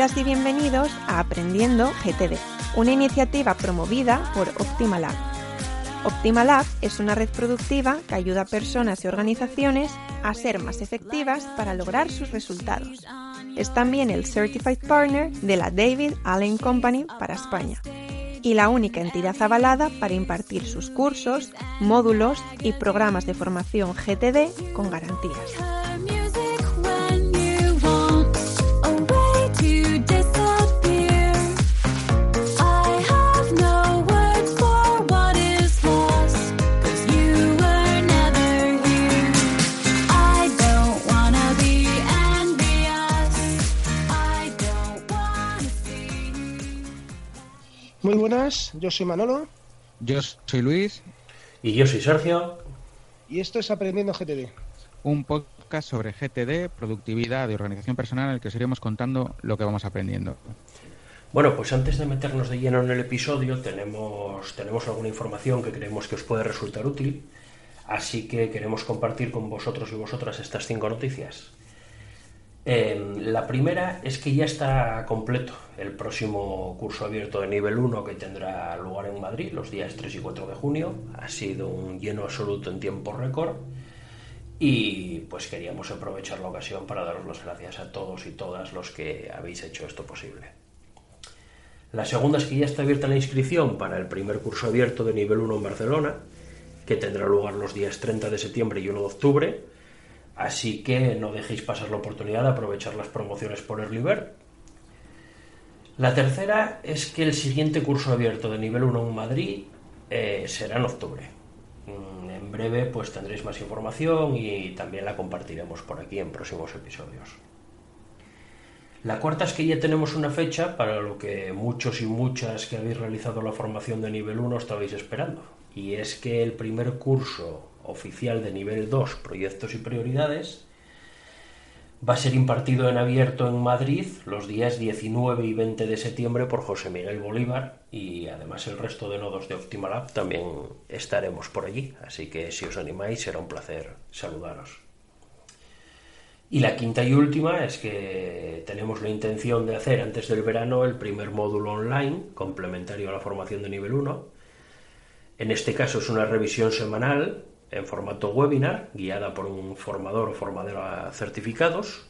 Bienvenidas y bienvenidos a Aprendiendo GTD, una iniciativa promovida por Optimalab. Optimalab es una red productiva que ayuda a personas y organizaciones a ser más efectivas para lograr sus resultados. Es también el Certified Partner de la David Allen Company para España y la única entidad avalada para impartir sus cursos, módulos y programas de formación GTD con garantías. Muy buenas, yo soy Manolo. Yo soy Luis. Y yo soy Sergio. Y esto es Aprendiendo GTD. Un podcast sobre GTD, productividad y organización personal en el que os iremos contando lo que vamos aprendiendo. Bueno, pues antes de meternos de lleno en el episodio, tenemos, tenemos alguna información que creemos que os puede resultar útil, así que queremos compartir con vosotros y vosotras estas cinco noticias. Em, la primera es que ya está completo el próximo curso abierto de nivel 1 que tendrá lugar en Madrid los días 3 y 4 de junio. Ha sido un lleno absoluto en tiempo récord y pues queríamos aprovechar la ocasión para daros las gracias a todos y todas los que habéis hecho esto posible. La segunda es que ya está abierta la inscripción para el primer curso abierto de nivel 1 en Barcelona, que tendrá lugar los días 30 de septiembre y 1 de octubre Así que no dejéis pasar la oportunidad de aprovechar las promociones por Early Bird. La tercera es que el siguiente curso abierto de nivel 1 en Madrid eh, será en octubre. Mm, en breve pues tendréis más información y también la compartiremos por aquí en próximos episodios. La cuarta es que ya tenemos una fecha para lo que muchos y muchas que habéis realizado la formación de nivel 1 estabais esperando. Y es que el primer curso oficial de nivel 2, proyectos y prioridades, va a ser impartido en abierto en Madrid los días 19 y 20 de septiembre por José Miguel Bolívar y además el resto de nodos de Optimalab también estaremos por allí, así que si os animáis será un placer saludaros. Y la quinta y última es que tenemos la intención de hacer antes del verano el primer módulo online complementario a la formación de nivel 1. En este caso es una revisión semanal en formato webinar, guiada por un formador o formadora certificados,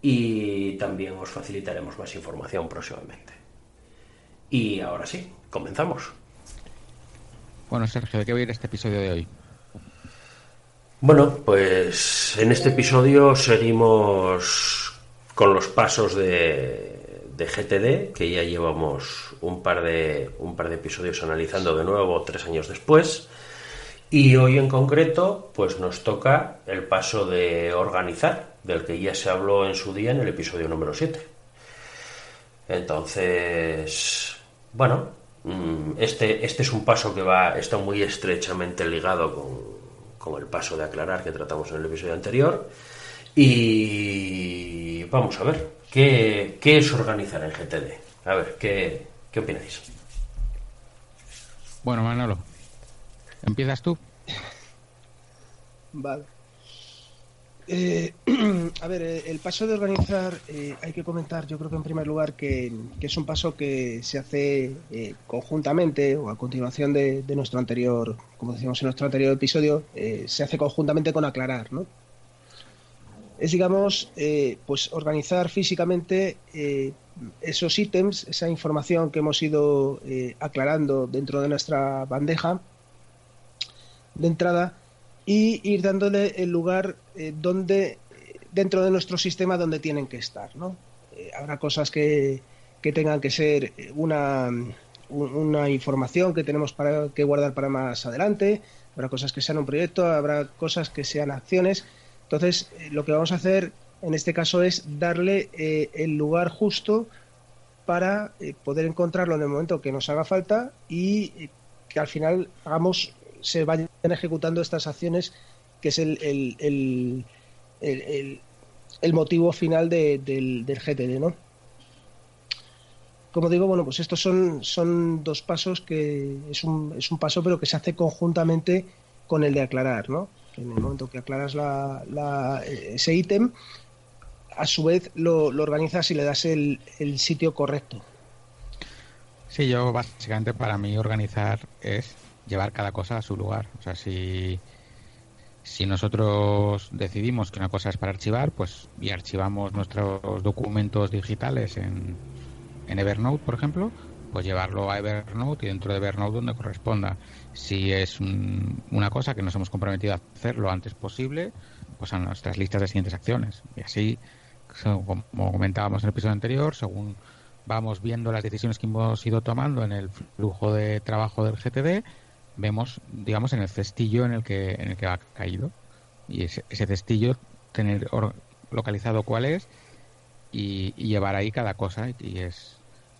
y también os facilitaremos más información próximamente. Y ahora sí, comenzamos. Bueno, Sergio, ¿de qué va a ir este episodio de hoy? Bueno, pues en este episodio seguimos con los pasos de, de GTD, que ya llevamos un par de, un par de episodios analizando de nuevo tres años después. Y hoy en concreto, pues nos toca el paso de organizar, del que ya se habló en su día en el episodio número 7. Entonces, bueno, mm, este, este es un paso que va, está muy estrechamente ligado con, el paso de aclarar que tratamos en el episodio anterior. Y vamos a ver, ¿qué, es organizar en GTD? A ver, ¿qué, qué opináis? Bueno, Manolo, ¿Empiezas tú? Vale. Eh, a ver, eh, el paso de organizar, eh, hay que comentar, yo creo que en primer lugar que, es un paso que se hace conjuntamente o a continuación de, nuestro anterior, como decíamos en nuestro anterior episodio, se hace conjuntamente con aclarar, ¿no? Es, digamos, pues organizar físicamente esos ítems, esa información que hemos ido aclarando dentro de nuestra bandeja de entrada y ir dándole el lugar eh, donde dentro de nuestro sistema donde tienen que estar ¿no? Eh, habrá cosas que, que, tengan que ser una, una información que tenemos para, que guardar para más adelante habrá cosas que sean un proyecto habrá cosas que sean acciones entonces eh, lo que vamos a hacer en este caso es darle el lugar justo para poder encontrarlo en el momento que nos haga falta y que al final hagamos se vayan ejecutando estas acciones, que es el, el, el, el, motivo final del, del, GTD, ¿no? Como digo, bueno, pues estos son, son dos pasos que es un, es un paso, pero que se hace conjuntamente con el de aclarar, ¿no? En el momento que aclaras la, ese ítem, a su vez lo, organizas y le das el, sitio correcto. Sí, yo básicamente para mí organizar es llevar cada cosa a su lugar. O sea, si, si nosotros decidimos que una cosa es para archivar, pues y archivamos nuestros documentos digitales en Evernote, por ejemplo, pues llevarlo a Evernote y dentro de Evernote donde corresponda. Si es una cosa que nos hemos comprometido a hacer lo antes posible, pues a nuestras listas de siguientes acciones. Y así, como comentábamos en el episodio anterior, según vamos viendo las decisiones que hemos ido tomando en el flujo de trabajo del GTD, vemos, digamos, en el cestillo en el que, en el que ha caído. Y ese, cestillo, tener localizado cuál es y, llevar ahí cada cosa y es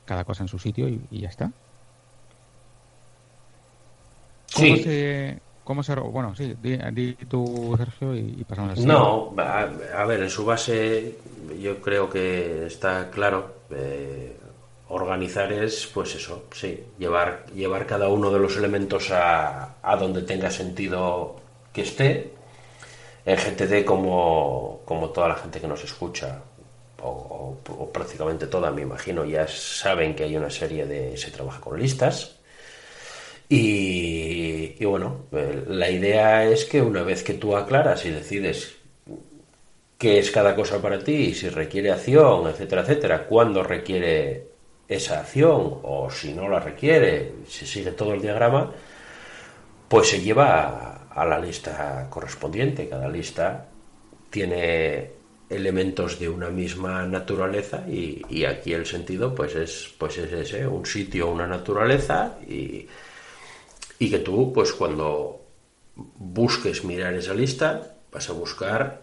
cada cosa en su sitio y, ya está. ¿Cómo se, cómo se, bueno, sí, di, tú, Sergio, y, pasamos al No, a, ver, en su base yo creo que está claro. Eh, organizar es, pues eso, sí, llevar, llevar cada uno de los elementos a, a donde tenga sentido que esté. En GTD, como, como toda la gente que nos escucha, o, prácticamente toda, me imagino, ya saben que hay una serie de... se trabaja con listas. Y, bueno, eh, la idea es que una vez que tú aclaras y decides qué es cada cosa para ti, si requiere acción, etcétera, etcétera, cuándo requiere esa acción o si no la requiere, si sigue todo el diagrama, pues se lleva a la lista correspondiente. Cada lista tiene elementos de una misma naturaleza y, aquí el sentido pues es pues es ese un sitio una naturaleza y, y que tú pues cuando busques mirar esa lista vas a buscar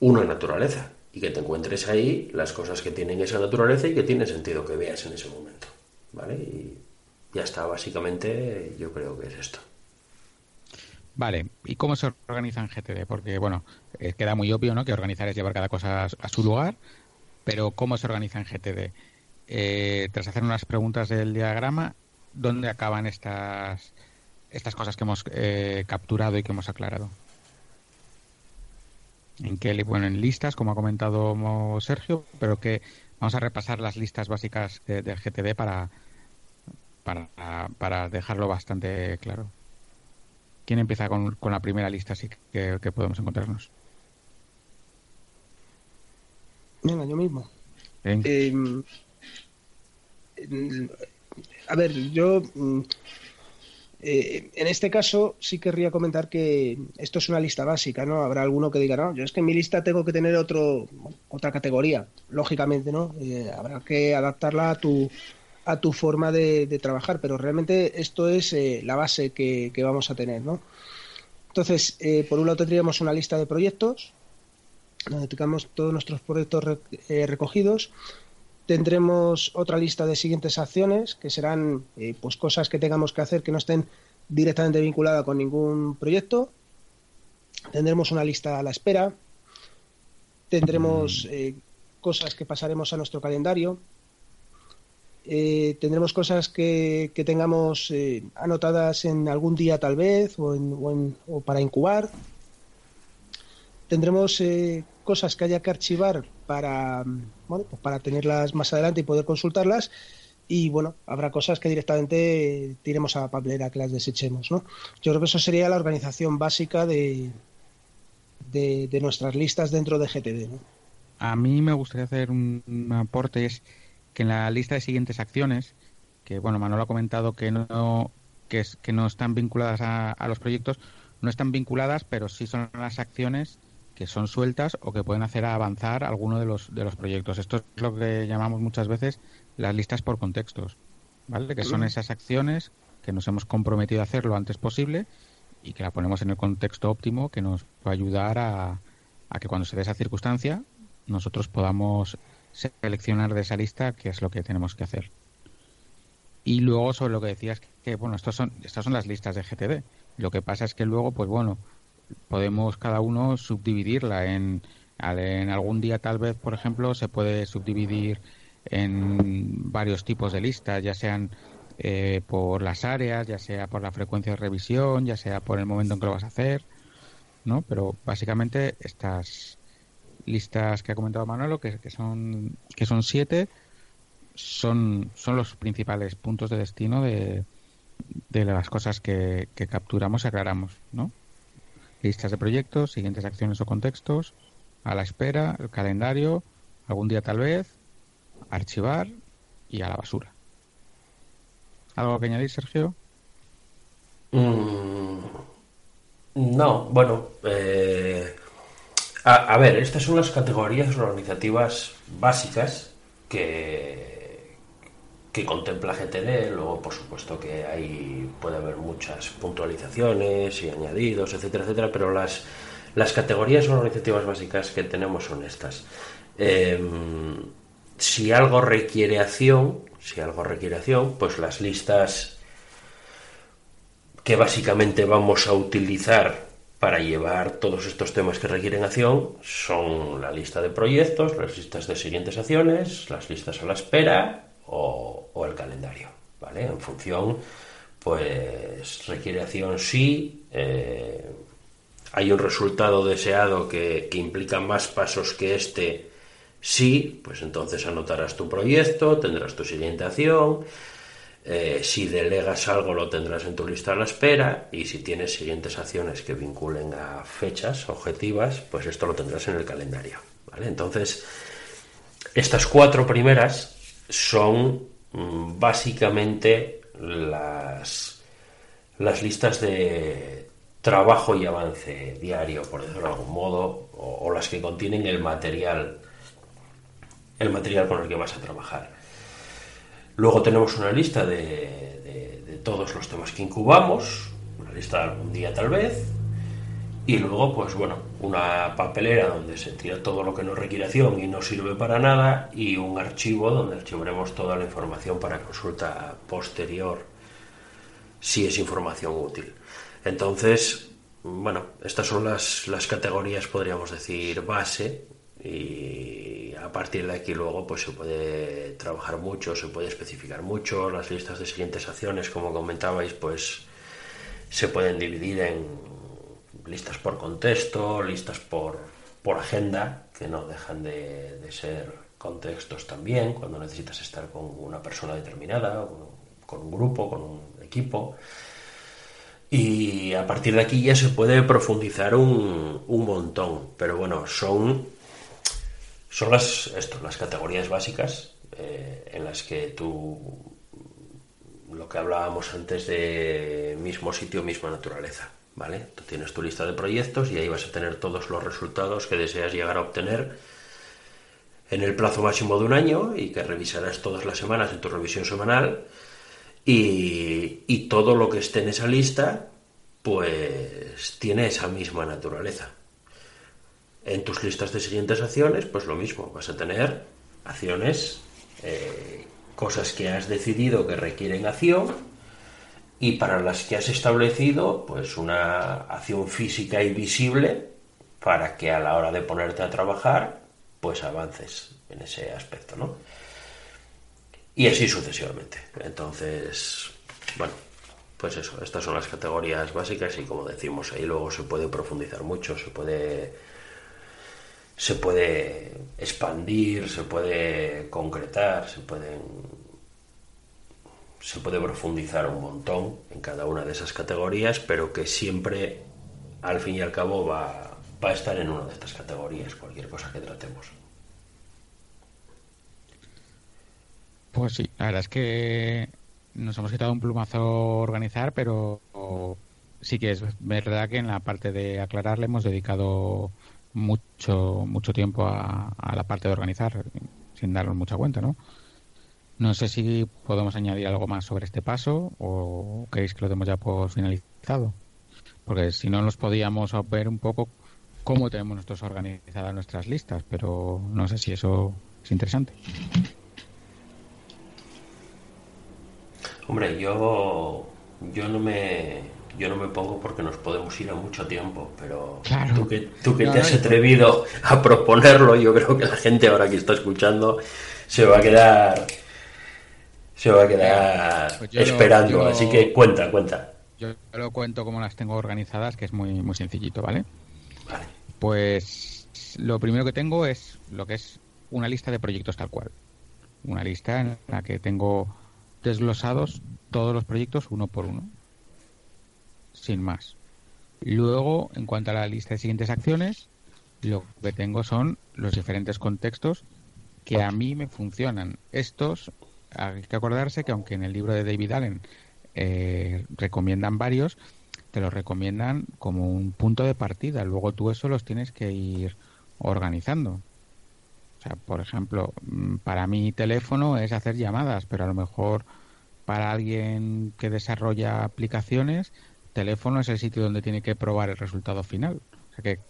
una naturaleza y que te encuentres ahí las cosas que tienen esa naturaleza y que tiene sentido que veas en ese momento vale y ya está básicamente yo creo que es esto Vale, ¿y cómo se organiza en GTD? Porque, bueno, eh, queda muy obvio, ¿no? Que organizar es llevar cada cosa a, su lugar, pero ¿cómo se organiza en GTD? Eh, tras hacer unas preguntas del diagrama, ¿dónde acaban estas, estas cosas que hemos eh, capturado y que hemos aclarado? En qué, bueno, en listas, como ha comentado Sergio, pero que vamos a repasar las listas básicas del GTD para, para, para dejarlo bastante claro. ¿Quién empieza con, la primera lista así que, podemos encontrarnos? Venga, yo mismo. Eh, a ver, yo mm, eh, en este caso sí querría comentar que esto es una lista básica, ¿no? Habrá alguno que diga, no, yo es que en mi lista tengo que tener otro, otra categoría, lógicamente, ¿no? Eh, habrá que adaptarla a tu, a tu forma de, trabajar, pero realmente esto es eh, la base que, vamos a tener, ¿no? Entonces, eh, por un lado tendríamos una lista de proyectos, donde tengamos todos nuestros proyectos eh, recogidos. Tendremos otra lista de siguientes acciones, que serán pues cosas que tengamos que hacer que no estén directamente vinculadas con ningún proyecto. Tendremos una lista a la espera. Tendremos mm. cosas que pasaremos a nuestro calendario eh, tendremos cosas que, tengamos eh, anotadas en algún día tal vez o, en, o, para incubar. Tendremos eh, cosas que haya que archivar para, bueno, pues para tenerlas más adelante y poder consultarlas. Y bueno, habrá cosas que directamente tiremos a la papelera, que las desechemos. ¿no? Yo creo que eso sería la organización básica de, de, nuestras listas dentro de GTD. A mí me gustaría hacer un, aporte. Que en la lista de siguientes acciones, que bueno, Manuel ha comentado que no, que, es, que no están vinculadas a, los proyectos, no están vinculadas, pero sí son las acciones que son sueltas o que pueden hacer avanzar alguno de los, de los proyectos. Esto es lo que llamamos muchas veces las listas por contextos, ¿vale? Que son esas acciones que nos hemos comprometido a hacer lo antes posible y que la ponemos en el contexto óptimo que nos va a ayudar a, a que cuando se dé esa circunstancia nosotros podamos seleccionar de esa lista qué es lo que tenemos que hacer. Y luego sobre lo que decías que, bueno, estos son, estas son las listas de GTD. Lo que pasa es que luego, pues bueno, podemos cada uno subdividirla en, en algún día tal vez, por ejemplo, se puede subdividir en varios tipos de listas, ya sean eh, por las áreas, ya sea por la frecuencia de revisión, ya sea por el momento en que lo vas a hacer, ¿no? Pero básicamente estas listas que ha comentado Manolo, que, son que son siete, son, son los principales puntos de destino de, de las cosas que, que capturamos y aclaramos, ¿no? Listas de proyectos, siguientes acciones o contextos, a la espera, el calendario, algún día tal vez, archivar y a la basura. ¿Algo que añadir, Sergio? Mm, no, bueno, eh, a, ver, estas son las categorías organizativas básicas que, que contempla GTD. Luego, por supuesto, que hay puede haber muchas puntualizaciones y añadidos, etcétera, etcétera, pero las, las categorías organizativas básicas que tenemos son estas. Eh, si algo requiere acción, si algo requiere acción, pues las listas que básicamente vamos a utilizar para llevar todos estos temas que requieren acción son la lista de proyectos, las listas de siguientes acciones, las listas a la espera o, el calendario, ¿vale? En función, pues requiere acción sí, eh, hay un resultado deseado que, que implica más pasos que este, sí, pues entonces anotarás tu proyecto, tendrás tu siguiente acción, eh, si delegas algo lo tendrás en tu lista a la espera y si tienes siguientes acciones que vinculen a fechas objetivas, pues esto lo tendrás en el calendario. ¿vale? Entonces, estas cuatro primeras son mm, básicamente las, las listas de trabajo y avance diario, por decirlo de algún modo, o, o las que contienen el material, el material con el que vas a trabajar. Luego tenemos una lista de, todos los temas que incubamos, una lista de algún día tal vez, y luego, pues bueno, una papelera donde se tira todo lo que no requiere acción y no sirve para nada, y un archivo donde archivaremos toda la información para consulta posterior, si es información útil. Entonces, bueno, estas son las, las categorías, podríamos decir, base, y a partir de aquí luego pues se puede trabajar mucho, se puede especificar mucho, las listas de siguientes acciones como comentabais pues se pueden dividir en listas por contexto, listas por, por agenda, que no dejan de, ser contextos también, cuando necesitas estar con una persona determinada, con un grupo, con un equipo. Y a partir de aquí ya se puede profundizar un, un montón, pero bueno, son son las, esto, las categorías básicas eh, en las que tú, lo que hablábamos antes de mismo sitio, misma naturaleza, ¿vale? Tú tienes tu lista de proyectos y ahí vas a tener todos los resultados que deseas llegar a obtener en el plazo máximo de un año y que revisarás todas las semanas en tu revisión semanal y, y todo lo que esté en esa lista pues tiene esa misma naturaleza. En tus listas de siguientes acciones, pues lo mismo, vas a tener acciones, eh, cosas que has decidido que requieren acción y para las que has establecido pues una acción física y visible para que a la hora de ponerte a trabajar pues avances en ese aspecto, ¿no? Y así sucesivamente. Entonces, bueno, pues eso, estas son las categorías básicas y como decimos ahí luego se puede profundizar mucho, se puede se puede expandir, se puede concretar, se pueden se puede profundizar un montón en cada una de esas categorías, pero que siempre al fin y al cabo va, va a estar en una de estas categorías, cualquier cosa que tratemos. Pues sí, la verdad es que nos hemos quitado un plumazo organizar, pero sí que es verdad que en la parte de aclarar le hemos dedicado mucho mucho tiempo a, a, la parte de organizar sin darnos mucha cuenta, ¿no? No sé si podemos añadir algo más sobre este paso o queréis que lo demos ya por finalizado. Porque si no nos podíamos ver un poco cómo tenemos nosotros organizadas nuestras listas, pero no sé si eso es interesante. Hombre, yo yo no me yo no me pongo porque nos podemos ir a mucho tiempo, pero claro. tú que, tú que no, te has atrevido a proponerlo, yo creo que la gente ahora que está escuchando se va a quedar se va a quedar pues esperando, lo, así que cuenta, cuenta. Yo lo cuento como las tengo organizadas, que es muy muy sencillito, ¿vale? Vale. Pues lo primero que tengo es lo que es una lista de proyectos tal cual. Una lista en la que tengo desglosados todos los proyectos uno por uno. Sin más. Luego, en cuanto a la lista de siguientes acciones, lo que tengo son los diferentes contextos que a mí me funcionan. Estos, hay que acordarse que aunque en el libro de David Allen eh, recomiendan varios, te los recomiendan como un punto de partida. Luego tú eso los tienes que ir organizando. O sea, por ejemplo, mm, para mi teléfono es hacer llamadas, pero a lo mejor para alguien que desarrolla aplicaciones, teléfono es el sitio donde tiene que probar el resultado final. O sea que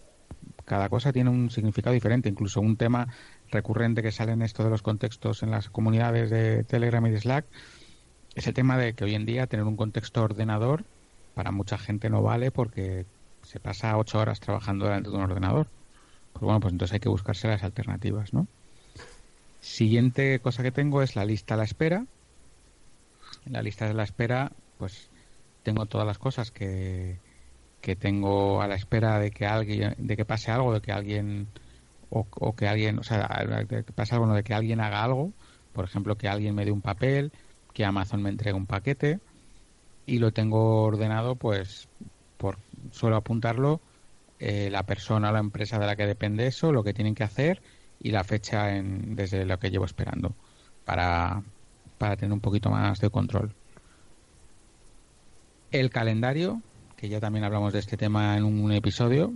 cada cosa tiene un significado diferente. Incluso un tema recurrente que sale en esto de los contextos en las comunidades de Telegram y de Slack es el tema de que hoy en día tener un contexto ordenador para mucha gente no vale porque se pasa ocho horas trabajando delante de un ordenador. Pues bueno, pues entonces hay que buscarse las alternativas, ¿no? Siguiente cosa que tengo es la lista a la espera. En la lista de la espera, pues tengo todas las cosas que, que tengo a la espera de que alguien, de que pase algo, de que alguien o, que alguien, o sea, que pase algo, de que alguien haga algo, por ejemplo, que alguien me dé un papel, que Amazon me entregue un paquete y lo tengo ordenado, pues, por suelo apuntarlo eh, la persona o la empresa de la que depende eso, lo que tienen que hacer y la fecha en, desde lo que llevo esperando para, para tener un poquito más de control. El calendario, que ya también hablamos de este tema en un episodio,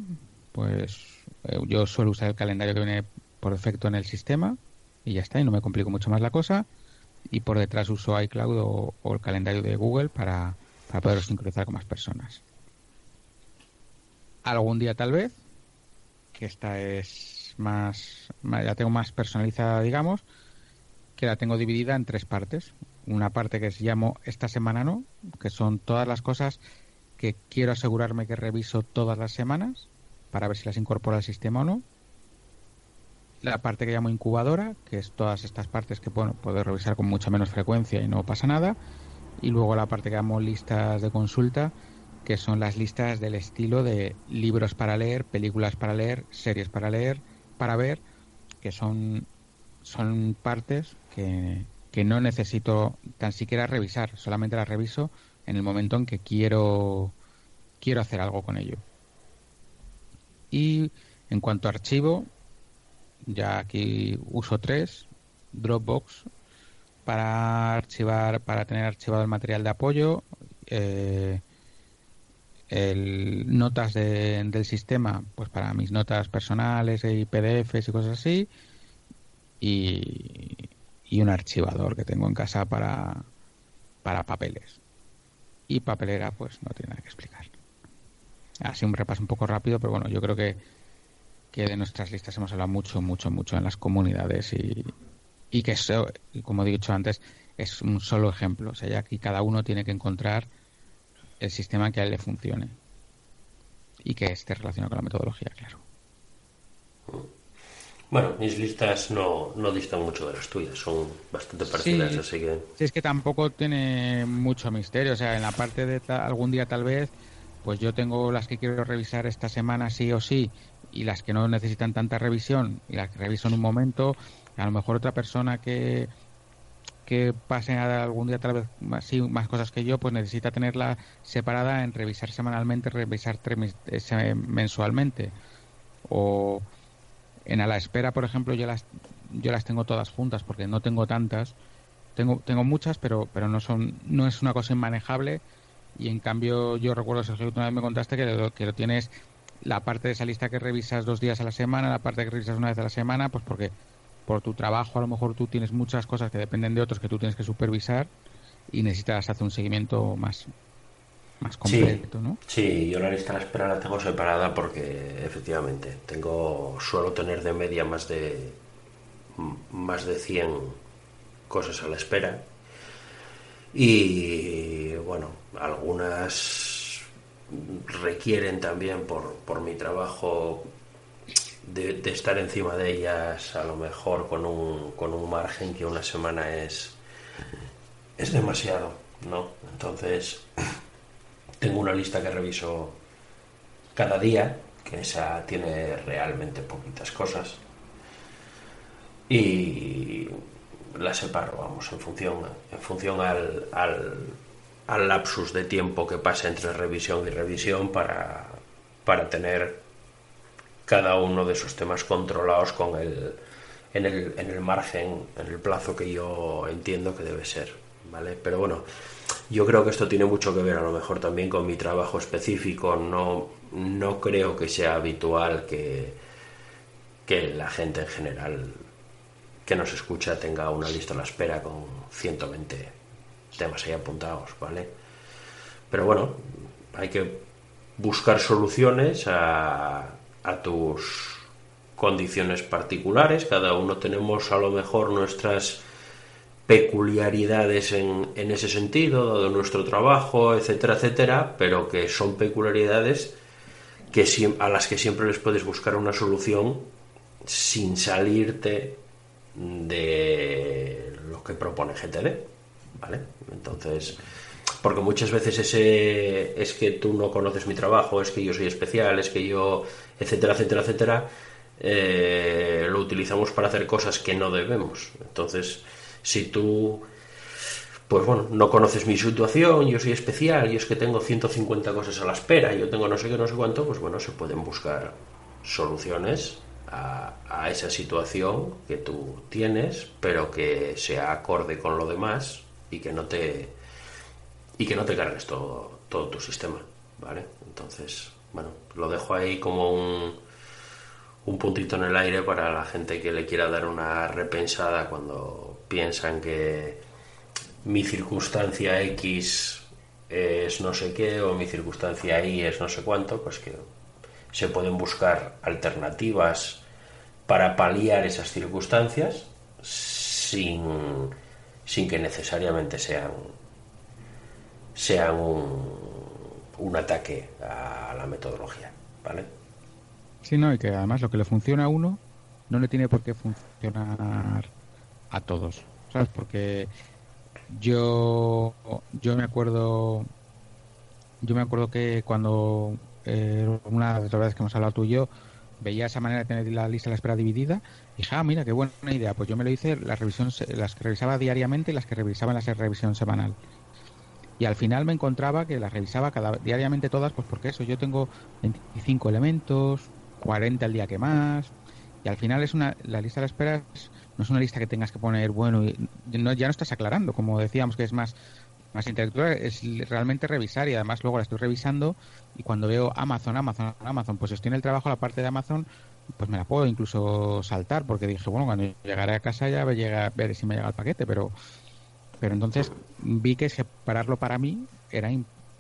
pues eh, yo suelo usar el calendario que viene por defecto en el sistema y ya está, y no me complico mucho más la cosa. Y por detrás uso iCloud o, el calendario de Google para, para poder sincronizar con más personas. Algún día tal vez, que esta es más, ya tengo más personalizada, digamos, que la tengo dividida en tres partes. Una parte que llamo esta semana no, que son todas las cosas que quiero asegurarme que reviso todas las semanas para ver si las incorpora al sistema o no. La parte que llamo incubadora, que es todas estas partes que bueno, puedo revisar con mucha menos frecuencia y no pasa nada. Y luego la parte que llamo listas de consulta, que son las listas del estilo de libros para leer, películas para leer, series para leer, para ver, que son, son partes que, que no necesito tan siquiera revisar, solamente las reviso en el momento en que quiero, quiero hacer algo con ello. Y en cuanto a archivo, ya aquí uso tres, Dropbox para archivar, para tener archivado el material de apoyo, eh, el, notas del sistema, pues para mis notas personales y PDFs y cosas así, y, y un archivador que tengo en casa para, para papeles. Y papelera, pues no tiene nada que explicar. Así un repaso un poco rápido, pero bueno, yo creo que, que de nuestras listas hemos hablado mucho, mucho, mucho en las comunidades y, y que eso, como he dicho antes, es un solo ejemplo. O sea, ya aquí cada uno tiene que encontrar el sistema que a él le funcione y que esté relacionado con la metodología, claro. Bueno, mis listas no, no distan mucho de las tuyas, son bastante parecidas, así que... Sí, es que tampoco tiene mucho misterio, o sea, en la parte de algún día tal vez, pues yo tengo las que quiero revisar esta semana sí o sí, y las que no necesitan tanta revisión, y las que reviso en un momento, a lo mejor otra persona que que pase algún día tal vez más, más cosas que yo, pues necesita tenerla separada en revisar semanalmente, revisar mensualmente. O en a la espera, por ejemplo, yo las, yo las tengo todas juntas porque no tengo tantas. Tengo, tengo muchas, pero, pero no, son, no es una cosa inmanejable. Y en cambio, yo recuerdo, Sergio, una vez me contaste que lo, que lo tienes la parte de esa lista que revisas dos días a la semana, la parte que revisas una vez a la semana, pues porque por tu trabajo a lo mejor tú tienes muchas cosas que dependen de otros que tú tienes que supervisar y necesitas hacer un seguimiento más más completo, sí, ¿no? Sí, yo la lista de la espera la tengo separada porque efectivamente tengo suelo tener de media más de más de 100 cosas a la espera y bueno, algunas requieren también por, por mi trabajo de, de, estar encima de ellas a lo mejor con un, con un margen que una semana es es demasiado, ¿no? Entonces tengo una lista que reviso cada día que esa tiene realmente poquitas cosas. Y la separo, vamos, en función, en función al, al, lapsus de tiempo que pasa entre revisión y revisión para, para tener cada uno de esos temas controlados con el, en, el, en el margen, en el plazo que yo entiendo que debe ser, ¿vale? Pero bueno, yo creo que esto tiene mucho que ver a lo mejor también con mi trabajo específico, no, no creo que sea habitual que, que la gente en general que nos escucha tenga una lista a la espera con 120 temas ahí apuntados, ¿vale? Pero bueno, hay que buscar soluciones a, a tus condiciones particulares, cada uno tenemos a lo mejor nuestras peculiaridades en, en ese sentido, dado nuestro trabajo, etcétera, etcétera, pero que son peculiaridades que, a las que siempre les puedes buscar una solución sin salirte de lo que propone GTD, ¿vale? Entonces, porque muchas veces ese es que tú no conoces mi trabajo, es que yo soy especial, es que yo, etcétera, etcétera, etcétera, eh, lo utilizamos para hacer cosas que no debemos. Entonces, si tú, pues bueno, no conoces mi situación, yo soy especial, y es que tengo 150 cosas a la espera, yo tengo no sé qué, no sé cuánto, pues bueno, se pueden buscar soluciones a, esa situación que tú tienes, pero que sea acorde con lo demás y que no te y que no te cargues todo, todo tu sistema, ¿vale? Entonces, bueno, lo dejo ahí como un, un puntito en el aire para la gente que le quiera dar una repensada cuando piensan que mi circunstancia X es no sé qué o mi circunstancia Y es no sé cuánto, pues que se pueden buscar alternativas para paliar esas circunstancias sin, sin que necesariamente sean, sean un, ataque a la metodología, ¿vale? Sí, no, y que además lo que le funciona a uno no le tiene por qué funcionar a todos, ¿sabes? Porque yo, yo me acuerdo, yo me acuerdo que cuando eh, una de las veces que hemos hablado tú y yo, veía esa manera de tener la lista de la espera dividida y dije, ah, mira, qué buena idea. Pues yo me lo hice, las, revisión, las que revisaba diariamente y las que revisaba en la revisión semanal. Y al final me encontraba que las revisaba cada, diariamente todas, pues porque eso, yo tengo 25 elementos, 40 el día que más. Y al final es una, la lista de espera no es una lista que tengas que poner, bueno, y no, ya no estás aclarando, como decíamos que es más, más intelectual, es realmente revisar y además luego la estoy revisando y cuando veo Amazon, Amazon, Amazon, pues estoy en el trabajo la parte de Amazon, pues me la puedo incluso saltar porque dije, bueno, cuando llegaré a casa ya veré si me llega el paquete, pero pero entonces vi que separarlo para mí era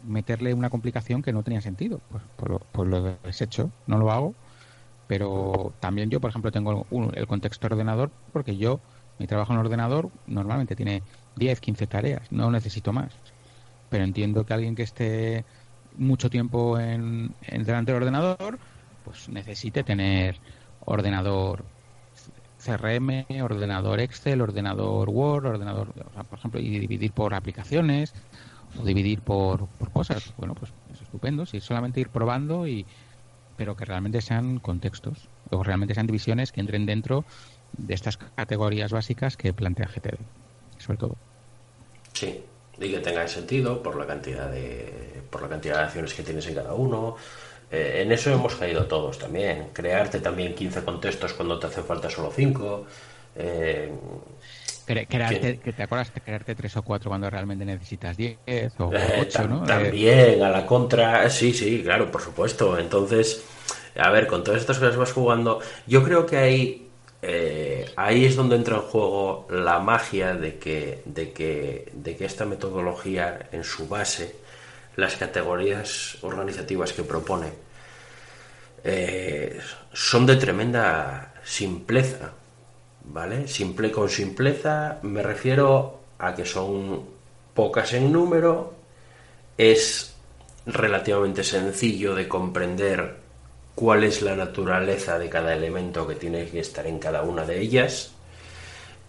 meterle una complicación que no tenía sentido. Pues, pues, lo, pues lo desecho, no lo hago pero también yo, por ejemplo, tengo el contexto ordenador porque yo, mi trabajo en ordenador normalmente tiene 10, 15 tareas, no necesito más. Pero entiendo que alguien que esté mucho tiempo en, delante del ordenador, pues necesite tener ordenador CRM, ordenador Excel, ordenador Word, ordenador, por ejemplo, y dividir por aplicaciones o dividir por, por cosas. Bueno, pues es estupendo, si solamente ir probando y, pero que realmente sean contextos o realmente sean divisiones que entren dentro de estas categorías básicas que plantea GTD, sobre todo. Sí, y que tengan sentido por la cantidad de por la cantidad de acciones que tienes en cada uno. Eh, en eso hemos caído todos también. Crearte también 15 contextos cuando te hacen falta solo 5. Eh, que, te acuerdas de crearte tres o cuatro cuando realmente necesitas diez o eh, ocho, ¿no? También, a la contra, sí, sí, claro, por supuesto. Entonces, a ver, con todas estas cosas vas jugando. Yo creo que ahí, eh, ahí es donde entra en juego la magia de que, de que, de que esta metodología, en su base, las categorías organizativas que propone, eh, son de tremenda simpleza ¿vale? Simple con simpleza me refiero a que son pocas en número, es relativamente sencillo de comprender cuál es la naturaleza de cada elemento que tiene que estar en cada una de ellas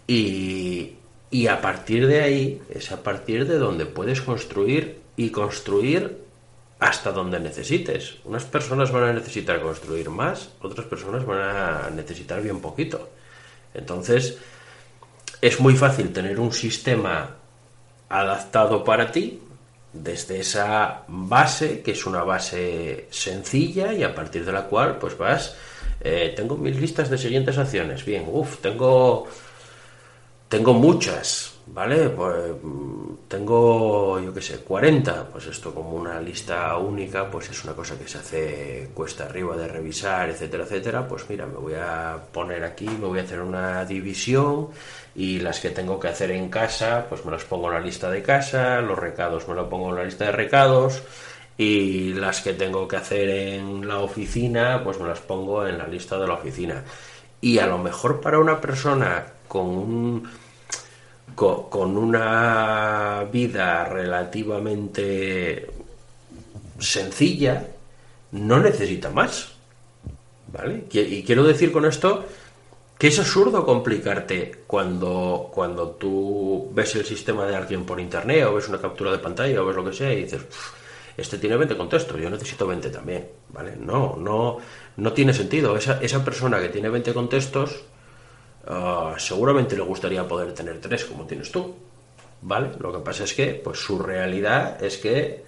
y, y a partir de ahí es a partir de donde puedes construir y construir hasta donde necesites. Unas personas van a necesitar construir más, otras personas van a necesitar bien poquito. Entonces, es muy fácil tener un sistema adaptado para ti desde esa base, que es una base sencilla y a partir de la cual pues vas, eh, tengo mis listas de siguientes acciones, bien, uff, tengo, tengo muchas, ¿vale? Pues mm, tengo, yo qué sé, 40, pues esto como una lista única, pues es una cosa que se hace cuesta arriba de revisar, etcétera, etcétera, pues mira, me voy a poner aquí, me voy a hacer una división y las que tengo que hacer en casa, pues me las pongo en la lista de casa, los recados me lo pongo en la lista de recados y las que tengo que hacer en la oficina, pues me las pongo en la lista de la oficina. Y a lo mejor para una persona con un con, una vida relativamente sencilla, no necesita más. ¿Vale? Y quiero decir con esto que es absurdo complicarte cuando, cuando tú ves el sistema de alguien por internet o ves una captura de pantalla o ves lo que sea y dices, este tiene 20 contextos, yo necesito 20 también, ¿vale? No, no, no tiene sentido. Esa, esa persona que tiene 20 contextos Ah, seguramente le gustaría poder tener tres como tienes tú, ¿vale? Lo que pasa es que, pues su realidad es que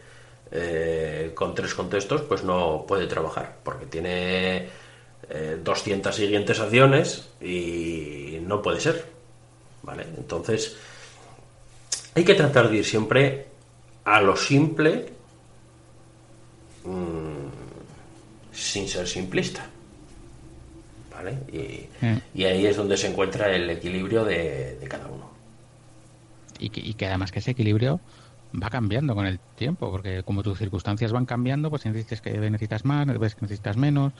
eh, con tres contextos, pues no puede trabajar, porque tiene 200 eh, siguientes acciones y no puede ser, ¿vale? Entonces, hay que tratar de ir siempre a lo simple mm, sin ser simplista. Mm. Y, ahí es donde se encuentra el equilibrio de, cada uno. Y que, además que ese equilibrio va cambiando con el tiempo, porque como tus circunstancias van cambiando, pues necesitas que necesitas más, ves que necesitas menos,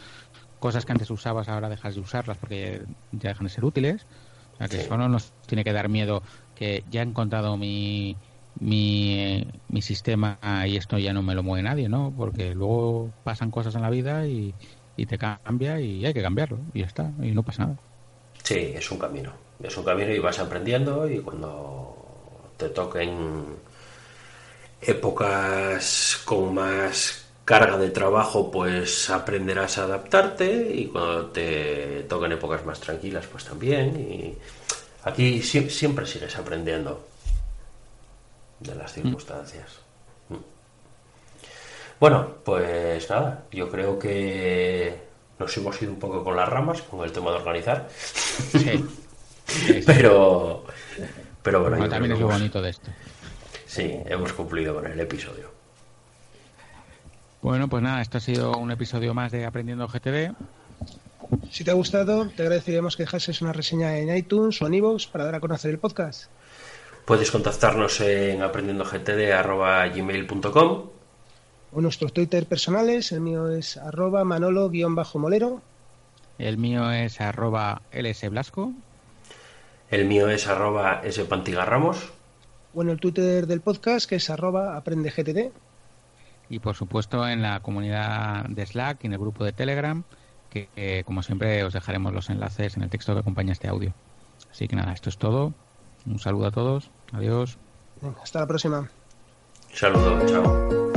cosas que antes usabas ahora dejas de usarlas porque ya dejan de ser útiles. O sea que eso no nos tiene que dar miedo que ya he encontrado mi, mi, mi sistema y esto ya no me lo mueve nadie, ¿no? Porque luego pasan cosas en la vida y, y te cambia y hay que cambiarlo y ya está, y no pasa nada. Sí, es un camino, es un camino y vas aprendiendo y cuando te toquen épocas con más carga de trabajo, pues aprenderás a adaptarte y cuando te toquen épocas más tranquilas, pues también. Y aquí siempre sigues aprendiendo de las mm. circunstancias. Bueno, pues nada, yo creo que nos hemos ido un poco con las ramas con el tema de organizar. Sí. pero, pero bueno, también es lo bonito de esto. Sí, hemos cumplido con el episodio. Bueno, pues nada, esto ha sido un episodio más de Aprendiendo GTD. Si te ha gustado, te agradeceríamos que dejases una reseña en iTunes o en iVoox para dar a conocer el podcast. Puedes contactarnos en aprendiendogtd.gmail.com o nuestros Twitter personales, el mío es arroba manolo-molero. El mío es arroba lsblasco. El mío es arroba spantigarramos. Bueno, el Twitter del podcast que es arroba aprendegtd. Y por supuesto en la comunidad de Slack y en el grupo de Telegram, que como siempre os dejaremos los enlaces en el texto que acompaña este audio. Así que nada, esto es todo. Un saludo a todos. Adiós. hasta la próxima. Saludo, chao.